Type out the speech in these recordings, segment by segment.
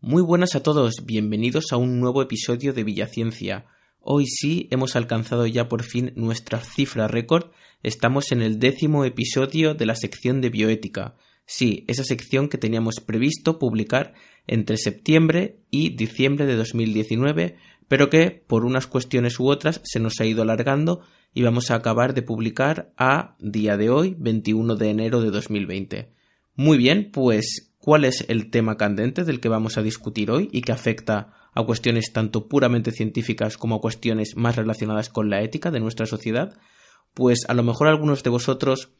Muy buenas a todos, bienvenidos a un nuevo episodio de Villaciencia. Hoy sí hemos alcanzado ya por fin nuestra cifra récord, estamos en el décimo episodio de la sección de bioética. Sí, esa sección que teníamos previsto publicar entre septiembre y diciembre de 2019, pero que por unas cuestiones u otras se nos ha ido alargando y vamos a acabar de publicar a día de hoy, 21 de enero de 2020. Muy bien, pues cuál es el tema candente del que vamos a discutir hoy y que afecta a cuestiones tanto puramente científicas como a cuestiones más relacionadas con la ética de nuestra sociedad, pues a lo mejor algunos de vosotros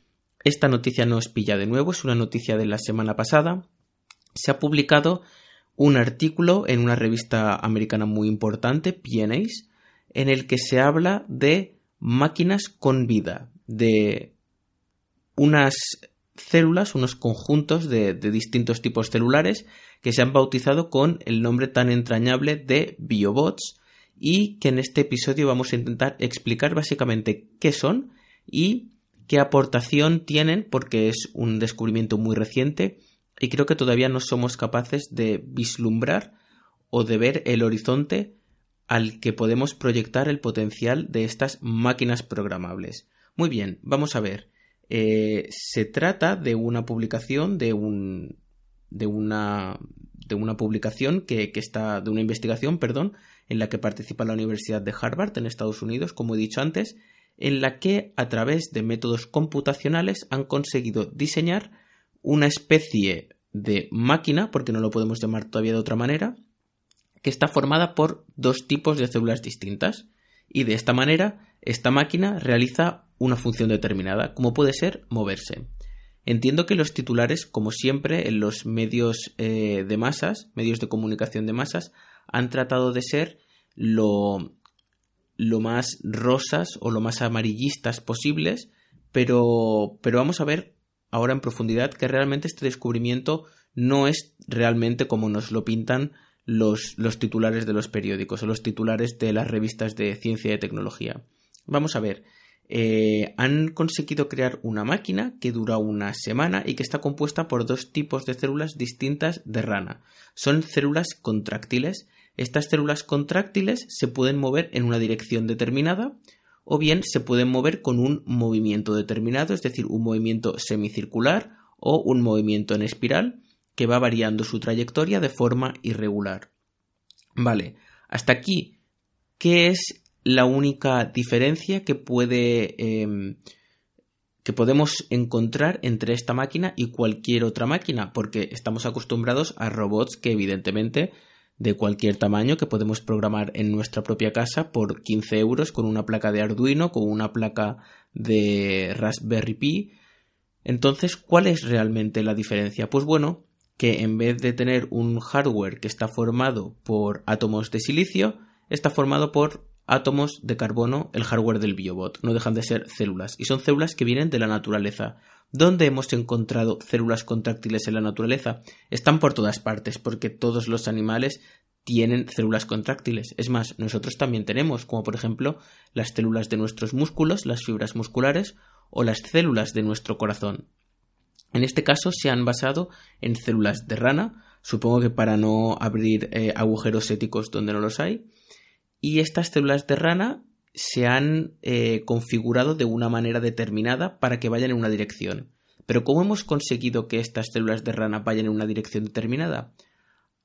esta noticia no os pilla de nuevo, es una noticia de la semana pasada. Se ha publicado un artículo en una revista americana muy importante, PNAs, en el que se habla de máquinas con vida, de unas células, unos conjuntos de, distintos tipos celulares que se han bautizado con el nombre tan entrañable de biobots y que en este episodio vamos a intentar explicar básicamente qué son y qué aportación tienen porque es un descubrimiento muy reciente y creo que todavía no somos capaces de vislumbrar o de ver el horizonte al que podemos proyectar el potencial de estas máquinas programables. Muy bien, vamos a ver. Eh, se trata de una publicación de un de una de una publicación que, que, está de una investigación perdón en la que participa la Universidad de Harvard en Estados Unidos como he dicho antes en la que a través de métodos computacionales han conseguido diseñar una especie de máquina porque no lo podemos llamar todavía de otra manera que está formada por dos tipos de células distintas. Y de esta manera esta máquina realiza una función determinada, como puede ser moverse. Entiendo que los titulares, como siempre, en los medios eh, de masas, medios de comunicación de masas, han tratado de ser lo, lo más rosas o lo más amarillistas posibles, pero, pero vamos a ver ahora en profundidad que realmente este descubrimiento no es realmente como nos lo pintan los, los titulares de los periódicos o los titulares de las revistas de ciencia y tecnología. Vamos a ver, eh, han conseguido crear una máquina que dura una semana y que está compuesta por dos tipos de células distintas de rana. Son células contráctiles. Estas células contráctiles se pueden mover en una dirección determinada o bien se pueden mover con un movimiento determinado, es decir, un movimiento semicircular o un movimiento en espiral que va variando su trayectoria de forma irregular. Vale, hasta aquí, ¿qué es la única diferencia que puede em, que podemos encontrar entre esta máquina y cualquier otra máquina, porque estamos acostumbrados a robots que evidentemente de cualquier tamaño que podemos programar en nuestra propia casa por 15 euros con una placa de Arduino, con una placa de Raspberry Pi. Entonces, ¿cuál es realmente la diferencia? Pues bueno, que en vez de tener un hardware que está formado por átomos de silicio, está formado por átomos de carbono el hardware del biobot. No dejan de ser células. Y son células que vienen de la naturaleza. ¿Dónde hemos encontrado células contráctiles en la naturaleza? Están por todas partes, porque todos los animales tienen células contráctiles. Es más, nosotros también tenemos, como por ejemplo las células de nuestros músculos, las fibras musculares, o las células de nuestro corazón. En este caso se han basado en células de rana, supongo que para no abrir eh, agujeros éticos donde no los hay, y estas células de rana se han eh, configurado de una manera determinada para que vayan en una dirección. Pero ¿cómo hemos conseguido que estas células de rana vayan en una dirección determinada?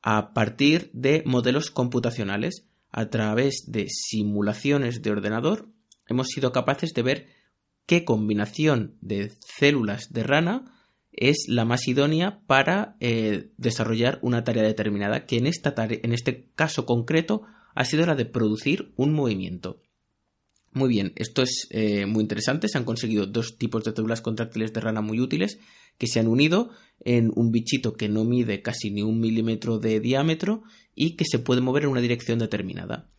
A partir de modelos computacionales, a través de simulaciones de ordenador, hemos sido capaces de ver qué combinación de células de rana es la más idónea para eh, desarrollar una tarea determinada, que en, esta en este caso concreto ha sido la de producir un movimiento. Muy bien, esto es eh, muy interesante. Se han conseguido dos tipos de células contráctiles de rana muy útiles que se han unido en un bichito que no mide casi ni un milímetro de diámetro y que se puede mover en una dirección determinada.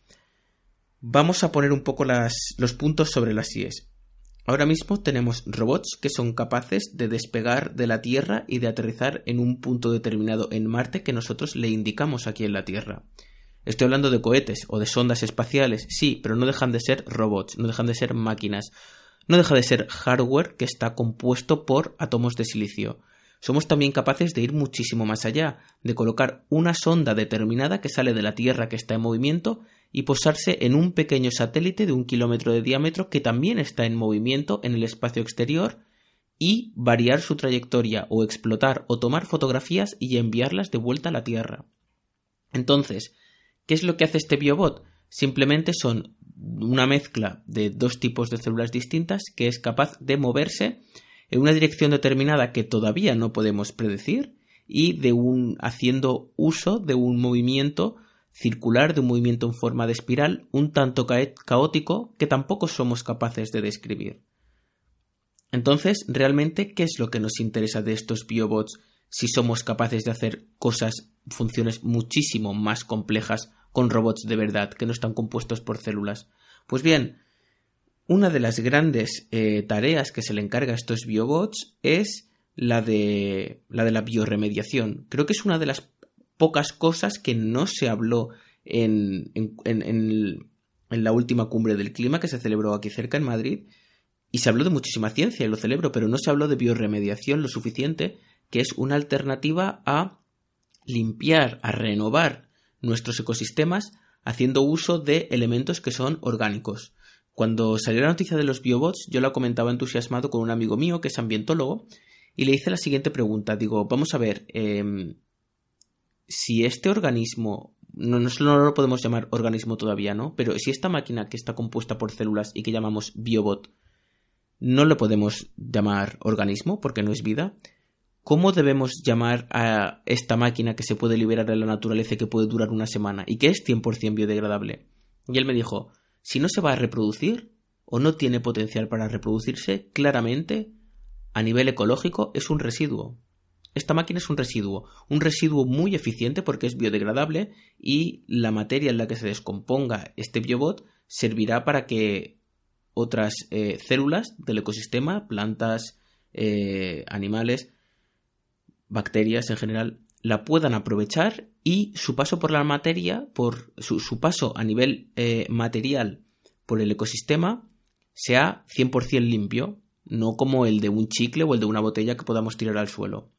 Vamos a poner un poco los puntos sobre las IES. Ahora mismo tenemos robots que son capaces de despegar de la Tierra y de aterrizar en un punto determinado en Marte que nosotros le indicamos aquí en la Tierra. Estoy hablando de cohetes o de sondas espaciales, sí, pero no dejan de ser robots, no dejan de ser máquinas, no deja de ser hardware que está compuesto por átomos de silicio. Somos también capaces de ir muchísimo más allá, de colocar una sonda determinada que sale de la Tierra que está en movimiento y posarse en un pequeño satélite de un kilómetro de diámetro que también está en movimiento en el espacio exterior y variar su trayectoria o explotar o tomar fotografías y enviarlas de vuelta a la Tierra. Entonces, ¿Qué es lo que hace este biobot? Simplemente son una mezcla de dos tipos de células distintas que es capaz de moverse en una dirección determinada que todavía no podemos predecir y de un haciendo uso de un movimiento circular, de un movimiento en forma de espiral un tanto caótico que tampoco somos capaces de describir. Entonces, realmente, ¿qué es lo que nos interesa de estos biobots si somos capaces de hacer cosas, funciones muchísimo más complejas con robots de verdad, que no están compuestos por células. Pues bien, una de las grandes eh, tareas que se le encarga a estos biobots es la de, la de la bioremediación. Creo que es una de las pocas cosas que no se habló en, en, en, en, la última cumbre del clima que se celebró aquí cerca en Madrid. Y se habló de muchísima ciencia, y lo celebro, pero no se habló de bioremediación lo suficiente, que es una alternativa a limpiar, a renovar nuestros ecosistemas haciendo uso de elementos que son orgánicos. Cuando salió la noticia de los biobots, yo la comentaba entusiasmado con un amigo mío que es ambientólogo y le hice la siguiente pregunta. Digo, vamos a ver, em, si este organismo, no, no, no, lo podemos llamar organismo todavía, ¿no? Pero si esta máquina que está compuesta por células y que llamamos biobot, no lo podemos llamar organismo porque no es vida, ¿cómo debemos llamar a esta máquina que se puede liberar de la naturaleza y que puede durar una semana y que es 100% biodegradable? Y él me dijo, si no se va a reproducir o no tiene potencial para reproducirse, claramente, a nivel ecológico, es un residuo. Esta máquina es un residuo, un residuo muy eficiente porque es biodegradable y la materia en la que se descomponga este biobot servirá para que otras eh, células del ecosistema, plantas, eh, animales, bacterias en general, la puedan aprovechar y su paso por la materia, por su, paso a nivel eh, material por el ecosistema, sea 100% limpio, no como el de un chicle o el de una botella que podamos tirar al suelo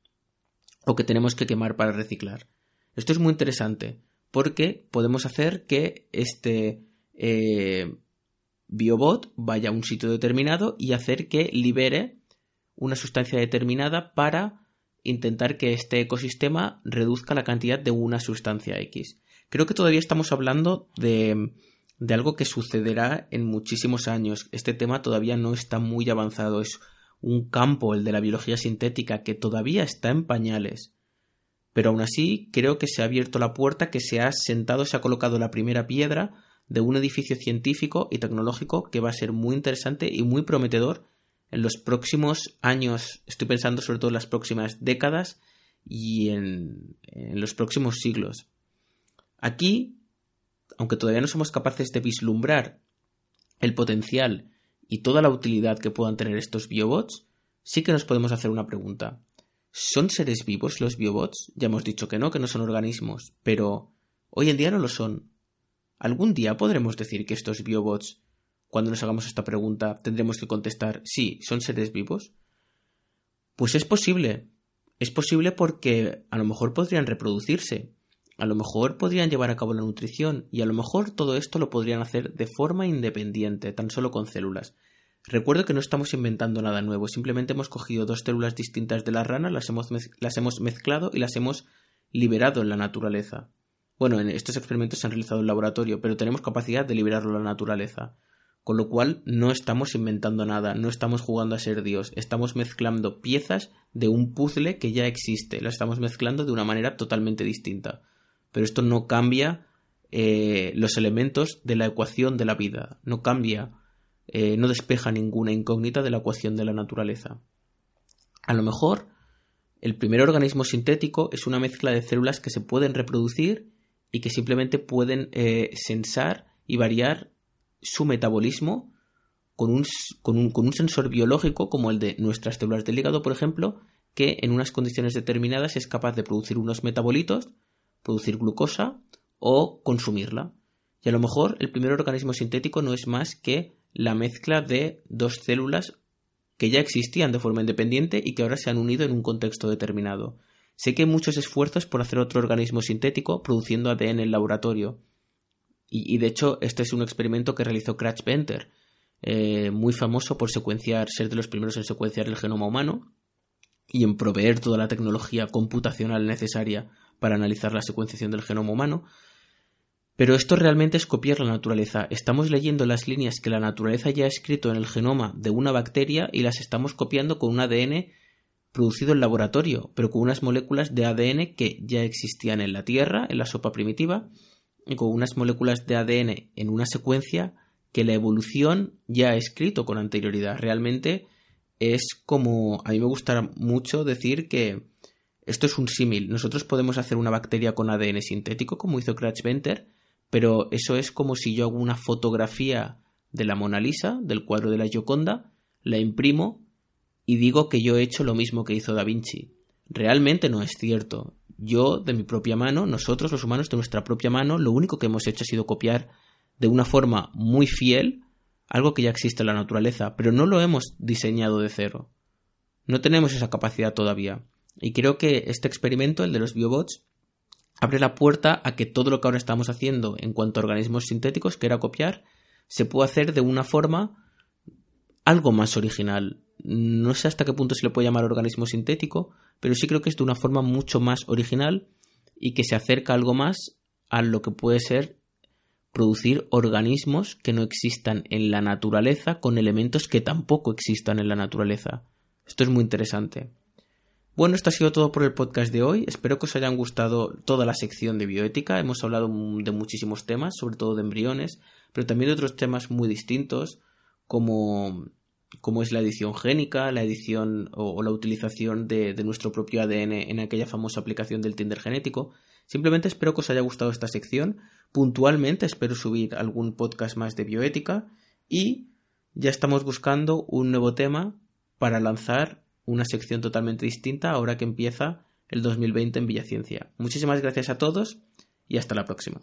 o que tenemos que quemar para reciclar. Esto es muy interesante porque podemos hacer que este eh, biobot vaya a un sitio determinado y hacer que libere una sustancia determinada para intentar que este ecosistema reduzca la cantidad de una sustancia X. Creo que todavía estamos hablando de, de algo que sucederá en muchísimos años. Este tema todavía no está muy avanzado. Es un campo, el de la biología sintética, que todavía está en pañales. Pero aún así, creo que se ha abierto la puerta, que se ha sentado, se ha colocado la primera piedra de un edificio científico y tecnológico que va a ser muy interesante y muy prometedor en los próximos años, estoy pensando sobre todo en las próximas décadas y en, los próximos siglos. Aquí, aunque todavía no somos capaces de vislumbrar el potencial y toda la utilidad que puedan tener estos biobots, sí que nos podemos hacer una pregunta. ¿Son seres vivos los biobots? Ya hemos dicho que no, que no son organismos, pero hoy en día no lo son. ¿Algún día podremos decir que estos biobots cuando nos hagamos esta pregunta, tendremos que contestar sí, son seres vivos? Pues es posible. Es posible porque a lo mejor podrían reproducirse, a lo mejor podrían llevar a cabo la nutrición y a lo mejor todo esto lo podrían hacer de forma independiente, tan solo con células. Recuerdo que no estamos inventando nada nuevo, simplemente hemos cogido dos células distintas de la rana, las hemos, las hemos mezclado y las hemos liberado en la naturaleza. Bueno, en estos experimentos se han realizado en laboratorio, pero tenemos capacidad de liberarlo en la naturaleza. Con lo cual no estamos inventando nada, no estamos jugando a ser Dios, estamos mezclando piezas de un puzzle que ya existe, las estamos mezclando de una manera totalmente distinta. Pero esto no cambia eh, los elementos de la ecuación de la vida, no cambia, eh, no despeja ninguna incógnita de la ecuación de la naturaleza. A lo mejor El primer organismo sintético es una mezcla de células que se pueden reproducir y que simplemente pueden eh, sensar y variar su metabolismo con un, con, un, con un, sensor biológico como el de nuestras células del hígado, por ejemplo, que en unas condiciones determinadas es capaz de producir unos metabolitos, producir glucosa o consumirla. Y a lo mejor el primer organismo sintético no es más que la mezcla de dos células que ya existían de forma independiente y que ahora se han unido en un contexto determinado. Sé que hay muchos esfuerzos por hacer otro organismo sintético produciendo ADN en laboratorio. Y, de hecho, este es un experimento que realizó Crash Venter, eh, muy famoso por secuenciar, ser de los primeros en secuenciar el genoma humano y en proveer toda la tecnología computacional necesaria para analizar la secuenciación del genoma humano. Pero esto realmente es copiar la naturaleza. Estamos leyendo las líneas que la naturaleza ya ha escrito en el genoma de una bacteria y las estamos copiando con un ADN producido en laboratorio, pero con unas moléculas de ADN que ya existían en la Tierra, en la sopa primitiva, con unas moléculas de ADN en una secuencia que la evolución ya ha escrito con anterioridad. Realmente es como, a mí me gusta mucho decir que esto es un símil. Nosotros podemos hacer una bacteria con ADN sintético, como hizo Crash Venter, pero eso es como si yo hago una fotografía de la Mona Lisa, del cuadro de la Gioconda, la imprimo y digo que yo he hecho lo mismo que hizo Da Vinci. Realmente no es cierto. Yo, de mi propia mano, nosotros los humanos de nuestra propia mano, lo único que hemos hecho ha sido copiar de una forma muy fiel algo que ya existe en la naturaleza, pero no lo hemos diseñado de cero. No tenemos esa capacidad todavía. Y creo que este experimento, el de los biobots, abre la puerta a que todo lo que ahora estamos haciendo en cuanto a organismos sintéticos, que era copiar, se puede hacer de una forma algo más original, no sé hasta qué punto se le puede llamar organismo sintético, pero sí creo que es de una forma mucho más original y que se acerca algo más a lo que puede ser producir organismos que no existan en la naturaleza con elementos que tampoco existan en la naturaleza. Esto es muy interesante. Bueno, esto ha sido todo por el podcast de hoy. Espero que os hayan gustado toda la sección de bioética. Hemos hablado de muchísimos temas, sobre todo de embriones, pero también de otros temas muy distintos, como como es la edición génica, la edición o, la utilización de, nuestro propio ADN en aquella famosa aplicación del Tinder genético. Simplemente espero que os haya gustado esta sección. Puntualmente espero subir algún podcast más de bioética y ya estamos buscando un nuevo tema para lanzar una sección totalmente distinta ahora que empieza el 2020 en Villaciencia. Muchísimas gracias a todos y hasta la próxima.